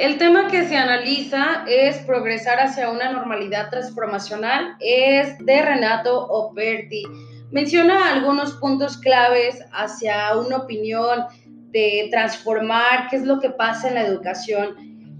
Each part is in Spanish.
El tema que se analiza es progresar hacia una normalidad transformacional, es de Renato Operti. Menciona algunos puntos claves hacia una opinión de transformar qué es lo que pasa en la educación.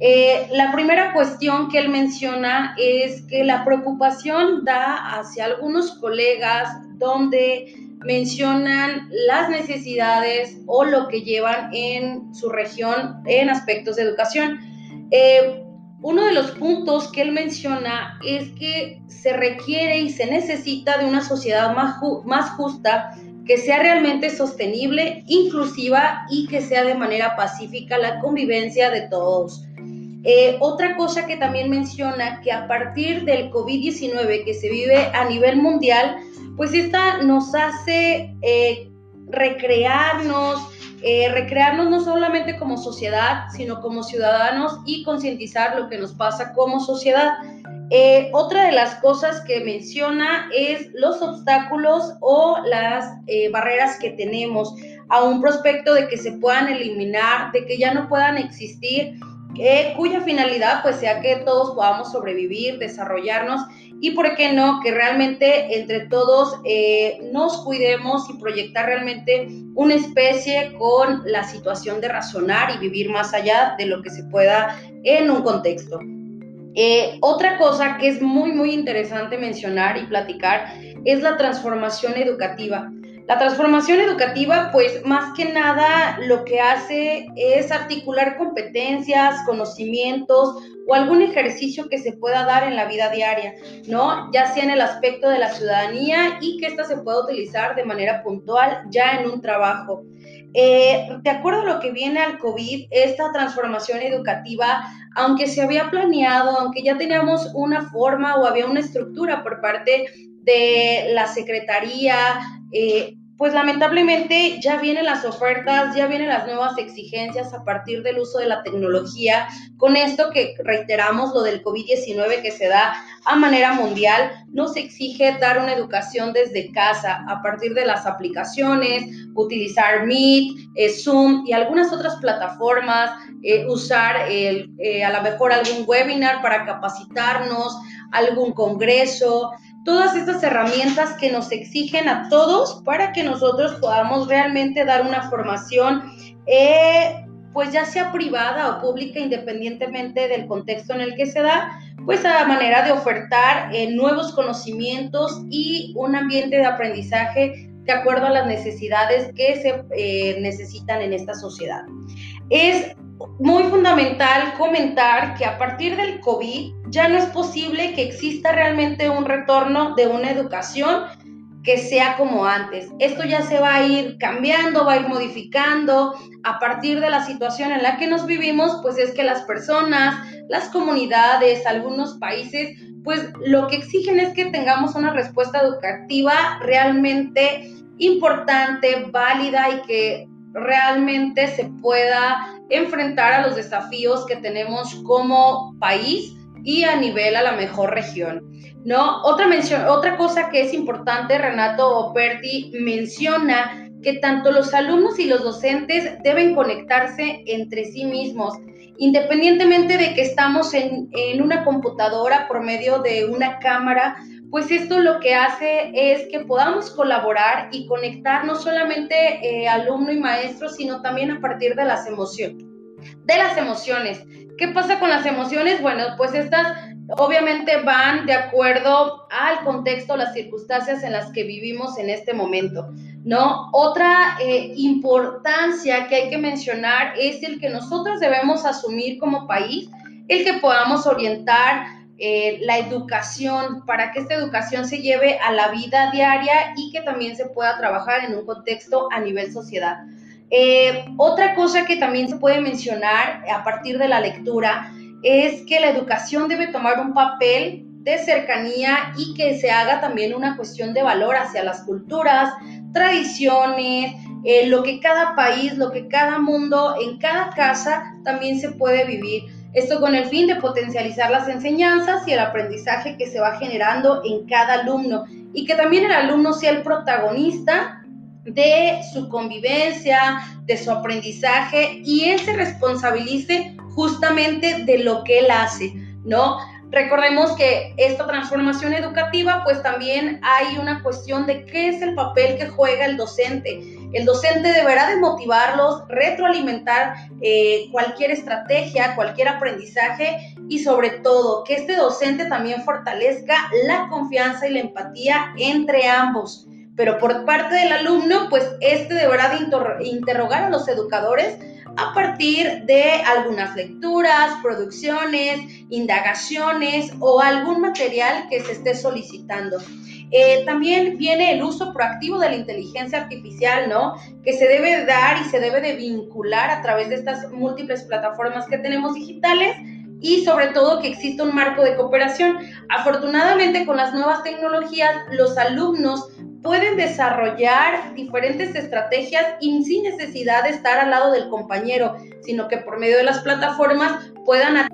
Eh, la primera cuestión que él menciona es que la preocupación da hacia algunos colegas donde mencionan las necesidades o lo que llevan en su región en aspectos de educación. Eh, uno de los puntos que él menciona es que se requiere y se necesita de una sociedad más, más justa, que sea realmente sostenible, inclusiva y que sea de manera pacífica la convivencia de todos. Eh, otra cosa que también menciona que a partir del COVID-19 que se vive a nivel mundial, pues esta nos hace eh, recrearnos, eh, recrearnos no solamente como sociedad, sino como ciudadanos y concientizar lo que nos pasa como sociedad. Eh, otra de las cosas que menciona es los obstáculos o las barreras que tenemos a un prospecto de que se puedan eliminar, de que ya no puedan existir, cuya finalidad pues sea que todos podamos sobrevivir, desarrollarnos y por qué no, que realmente entre todos eh, nos cuidemos y proyectar realmente una especie con la situación de razonar y vivir más allá de lo que se pueda en un contexto. Eh, otra cosa que es muy, muy interesante mencionar y platicar es la transformación educativa. La transformación educativa, pues más que nada lo que hace es articular competencias, conocimientos o algún ejercicio que se pueda dar en la vida diaria, ¿no? Ya sea en el aspecto de la ciudadanía y que ésta se pueda utilizar de manera puntual ya en un trabajo. Eh, de acuerdo a lo que viene al COVID, esta transformación educativa, aunque se había planeado, aunque ya teníamos una forma o había una estructura por parte de la Secretaría, eh, pues lamentablemente ya vienen las ofertas, ya vienen las nuevas exigencias a partir del uso de la tecnología, con esto que reiteramos lo del COVID-19 que se da a manera mundial, nos exige dar una educación desde casa a partir de las aplicaciones, utilizar Meet, eh, Zoom y algunas otras plataformas, eh, usar el, a lo mejor algún webinar para capacitarnos, algún congreso, todas estas herramientas que nos exigen a todos para que nosotros podamos realmente dar una formación, eh, pues ya sea privada o pública, independientemente del contexto en el que se da, pues a manera de ofertar eh, nuevos conocimientos y un ambiente de aprendizaje de acuerdo a las necesidades que se eh, necesitan en esta sociedad. Es muy fundamental comentar que a partir del COVID ya no es posible que exista realmente un retorno de una educación que sea como antes. Esto ya se va a ir cambiando, va a ir modificando a partir de la situación en la que nos vivimos, pues es que las personas, las comunidades, algunos países, pues lo que exigen es que tengamos una respuesta educativa realmente importante, válida y que realmente se pueda enfrentar a los desafíos que tenemos como país y a nivel a la mejor región. ¿no? Otra, mención, otra cosa que es importante, Renato Operti menciona que tanto los alumnos y los docentes deben conectarse entre sí mismos, independientemente de que estamos en, en una computadora por medio de una cámara pues esto lo que hace es que podamos colaborar y conectar no solamente eh, alumno y maestro, sino también a partir de las emociones. De las emociones. ¿Qué pasa con las emociones? Bueno, pues estas obviamente van de acuerdo al contexto, las circunstancias en las que vivimos en este momento, ¿no? Otra eh, importancia que hay que mencionar es el que nosotros debemos asumir como país, el que podamos orientar eh, la educación, para que esta educación se lleve a la vida diaria y que también se pueda trabajar en un contexto a nivel sociedad. Eh, otra cosa que también se puede mencionar a partir de la lectura es que la educación debe tomar un papel de cercanía y que se haga también una cuestión de valor hacia las culturas, tradiciones, eh, lo que cada país, lo que cada mundo, en cada casa también se puede vivir. Esto con el fin de potencializar las enseñanzas y el aprendizaje que se va generando en cada alumno y que también el alumno sea el protagonista de su convivencia, de su aprendizaje y él se responsabilice justamente de lo que él hace, ¿no? Recordemos que esta transformación educativa, pues también hay una cuestión de qué es el papel que juega el docente. El docente deberá de motivarlos, retroalimentar eh, cualquier estrategia, cualquier aprendizaje y sobre todo que este docente también fortalezca la confianza y la empatía entre ambos. Pero por parte del alumno, pues este deberá de interrogar a los educadores a partir de algunas lecturas, producciones, indagaciones o algún material que se esté solicitando. Eh, también viene el uso proactivo de la inteligencia artificial, ¿no? Que se debe dar y se debe de vincular a través de estas múltiples plataformas que tenemos digitales y sobre todo que exista un marco de cooperación. Afortunadamente con las nuevas tecnologías los alumnos pueden desarrollar diferentes estrategias y sin necesidad de estar al lado del compañero, sino que por medio de las plataformas puedan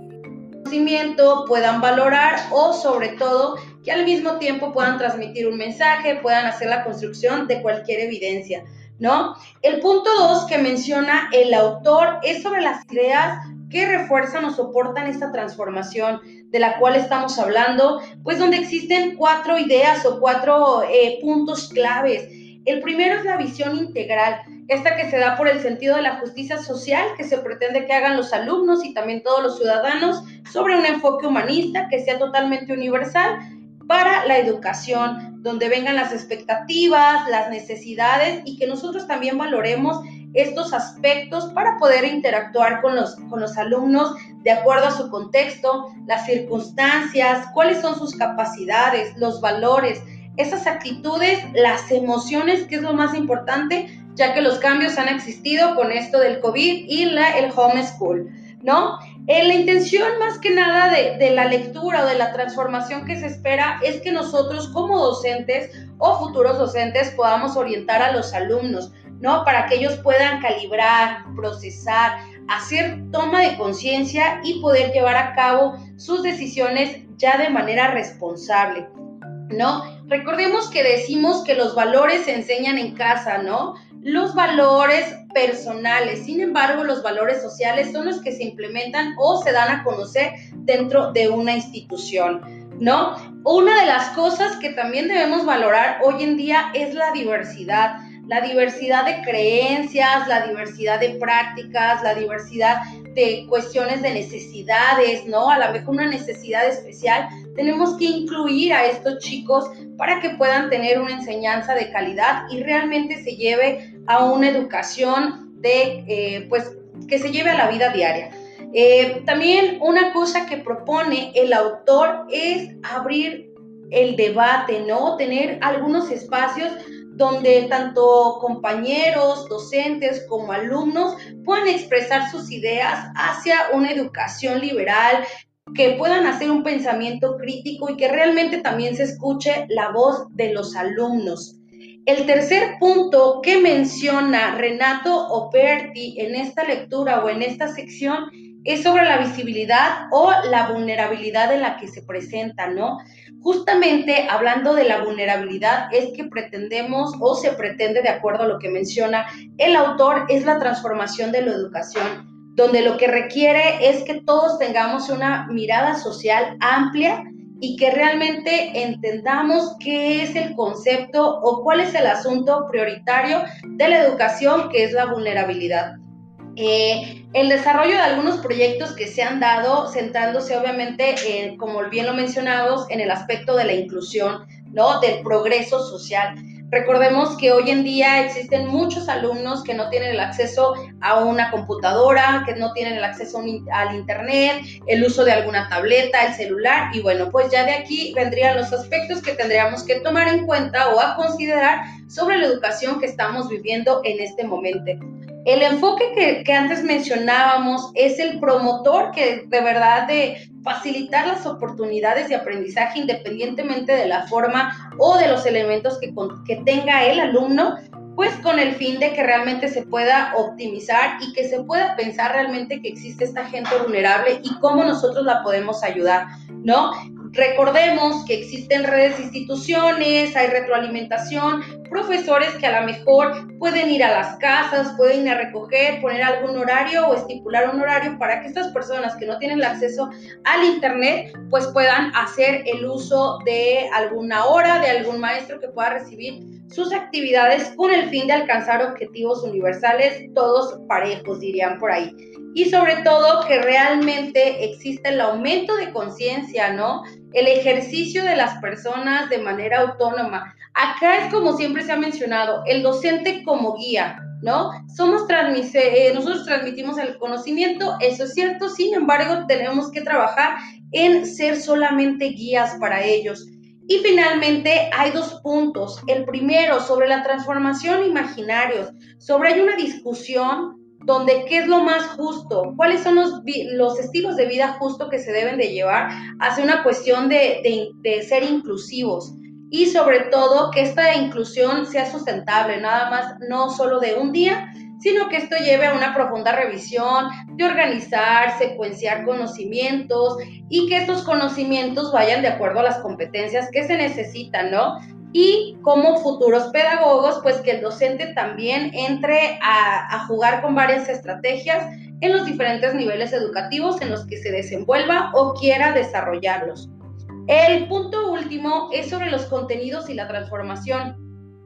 conocimiento, puedan valorar o sobre todo que al mismo tiempo puedan transmitir un mensaje, puedan hacer la construcción de cualquier evidencia, ¿no? El punto dos que menciona el autor es sobre las ideas que refuerzan o soportan esta transformación de la cual estamos hablando, pues donde existen cuatro ideas o cuatro eh, puntos claves. El primero es la visión integral, esta que se da por el sentido de la justicia social que se pretende que hagan los alumnos y también todos los ciudadanos sobre un enfoque humanista que sea totalmente universal para la educación, donde vengan las expectativas, las necesidades y que nosotros también valoremos estos aspectos para poder interactuar con los, con los alumnos de acuerdo a su contexto, las circunstancias, cuáles son sus capacidades, los valores, esas actitudes, las emociones, que es lo más importante, ya que los cambios han existido con esto del COVID y la, el homeschool, ¿no? Eh, la intención más que nada de, de la lectura o de la transformación que se espera es que nosotros como docentes o futuros docentes podamos orientar a los alumnos, ¿no? Para que ellos puedan calibrar, procesar, hacer toma de conciencia y poder llevar a cabo sus decisiones ya de manera responsable, ¿no? Recordemos que decimos que los valores se enseñan en casa, ¿no? Los valores personales, sin embargo, los valores sociales son los que se implementan o se dan a conocer dentro de una institución, ¿no? Una de las cosas que también debemos valorar hoy en día es la diversidad la diversidad de creencias, la diversidad de prácticas, la diversidad de cuestiones de necesidades, ¿no? A lo mejor una necesidad especial, tenemos que incluir a estos chicos para que puedan tener una enseñanza de calidad y realmente se lleve a una educación de, eh, pues, que se lleve a la vida diaria. Eh, también una cosa que propone el autor es abrir el debate, ¿no? Tener algunos espacios donde tanto compañeros, docentes como alumnos puedan expresar sus ideas hacia una educación liberal, que puedan hacer un pensamiento crítico y que realmente también se escuche la voz de los alumnos. El tercer punto que menciona Renato Operti en esta lectura o en esta sección es sobre la visibilidad o la vulnerabilidad en la que se presenta, ¿no? Justamente hablando de la vulnerabilidad es que pretendemos o se pretende, de acuerdo a lo que menciona el autor, es la transformación de la educación, donde lo que requiere es que todos tengamos una mirada social amplia y que realmente entendamos qué es el concepto o cuál es el asunto prioritario de la educación, que es la vulnerabilidad. Eh, el desarrollo de algunos proyectos que se han dado, centrándose obviamente, eh, como bien lo mencionamos, en el aspecto de la inclusión, ¿no? Del progreso social. Recordemos que hoy en día existen muchos alumnos que no tienen el acceso a una computadora, que no tienen el acceso al Internet, el uso de alguna tableta, el celular, y bueno, pues ya de aquí vendrían los aspectos que tendríamos que tomar en cuenta o a considerar sobre la educación que estamos viviendo en este momento. El enfoque que, antes mencionábamos es el promotor que de verdad de facilitar las oportunidades de aprendizaje independientemente de la forma o de los elementos que, que tenga el alumno, pues con el fin de que realmente se pueda optimizar y que se pueda pensar realmente que existe esta gente vulnerable y cómo nosotros la podemos ayudar, ¿no? Recordemos que existen redes instituciones, hay retroalimentación, profesores que a lo mejor pueden ir a las casas, pueden ir a recoger, poner algún horario o estipular un horario para que estas personas que no tienen acceso al Internet, pues puedan hacer el uso de alguna hora, de algún maestro que pueda recibir sus actividades con el fin de alcanzar objetivos universales, todos parejos, dirían por ahí. Y sobre todo que realmente existe el aumento de conciencia, ¿no? El ejercicio de las personas de manera autónoma. Acá es como siempre se ha mencionado, el docente como guía, ¿no? Somos eh, nosotros transmitimos el conocimiento, eso es cierto, sin embargo, tenemos que trabajar en ser solamente guías para ellos. Y finalmente hay dos puntos. El primero, sobre la transformación imaginarios, sobre hay una discusión donde qué es lo más justo, cuáles son los, los estilos de vida justo que se deben de llevar hacia una cuestión de, de ser inclusivos y sobre todo que esta inclusión sea sustentable, nada más no solo de un día, sino que esto lleve a una profunda revisión de organizar, secuenciar conocimientos y que estos conocimientos vayan de acuerdo a las competencias que se necesitan, ¿no? Y como futuros pedagogos, pues que el docente también entre a, a jugar con varias estrategias en los diferentes niveles educativos en los que se desenvuelva o quiera desarrollarlos. El punto último es sobre los contenidos y la transformación.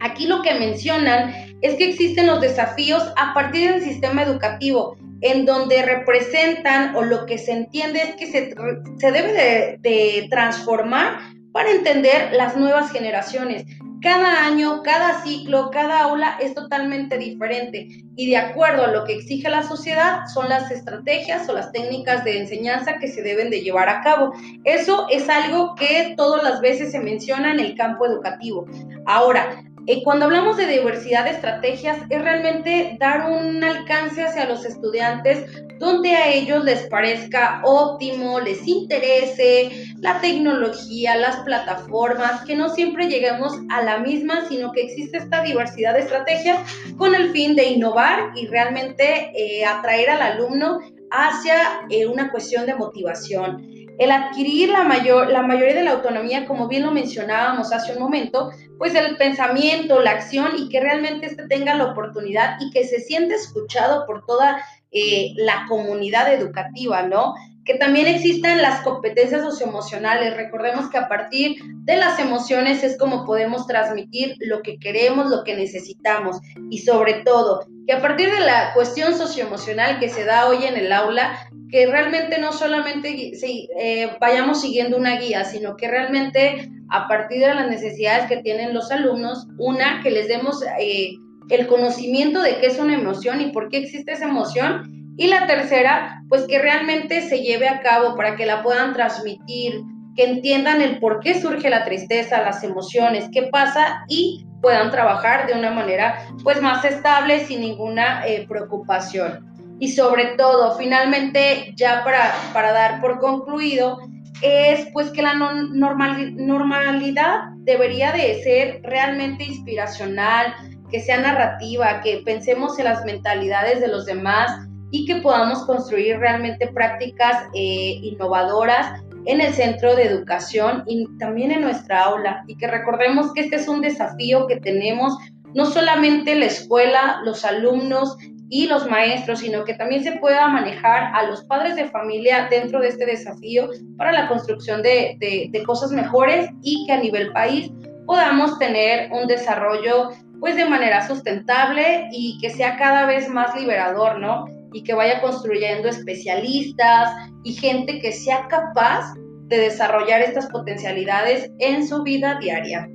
Aquí lo que mencionan es que existen los desafíos a partir del sistema educativo, en donde representan o lo que se entiende es que se, debe de, de transformar para entender las nuevas generaciones. Cada año, cada ciclo, cada aula es totalmente diferente y de acuerdo a lo que exige la sociedad son las estrategias o las técnicas de enseñanza que se deben de llevar a cabo. Eso es algo que todas las veces se menciona en el campo educativo. Ahora, eh, cuando hablamos de diversidad de estrategias, es realmente dar un alcance hacia los estudiantes donde a ellos les parezca óptimo, les interese la tecnología, las plataformas, que no siempre lleguemos a la misma, sino que existe esta diversidad de estrategias con el fin de innovar y realmente eh, atraer al alumno hacia eh, una cuestión de motivación. El adquirir la, mayor, la mayoría de la autonomía, como bien lo mencionábamos hace un momento, pues el pensamiento, la acción y que realmente este tenga la oportunidad y que se siente escuchado por toda eh, la comunidad educativa, ¿no? Que también existan las competencias socioemocionales. Recordemos que a partir de las emociones es como podemos transmitir lo que queremos, lo que necesitamos y sobre todo que a partir de la cuestión socioemocional que se da hoy en el aula, que realmente no solamente eh, vayamos siguiendo una guía, sino que realmente a partir de las necesidades que tienen los alumnos, una, que les demos eh, el conocimiento de qué es una emoción y por qué existe esa emoción, y la tercera, pues que realmente se lleve a cabo para que la puedan transmitir, que entiendan el por qué surge la tristeza, las emociones, qué pasa y puedan trabajar de una manera pues más estable sin ninguna eh, preocupación. Y sobre todo, finalmente, ya para, para dar por concluido, es pues que la normalidad debería de ser realmente inspiracional, que sea narrativa, que pensemos en las mentalidades de los demás y que podamos construir realmente prácticas eh, innovadoras en el centro de educación y también en nuestra aula. Y que recordemos que este es un desafío que tenemos no solamente la escuela, los alumnos y los maestros, sino que también se pueda manejar a los padres de familia dentro de este desafío para la construcción de, cosas mejores y que a nivel país podamos tener un desarrollo pues de manera sustentable y que sea cada vez más liberador, ¿no? y que vaya construyendo especialistas y gente que sea capaz de desarrollar estas potencialidades en su vida diaria.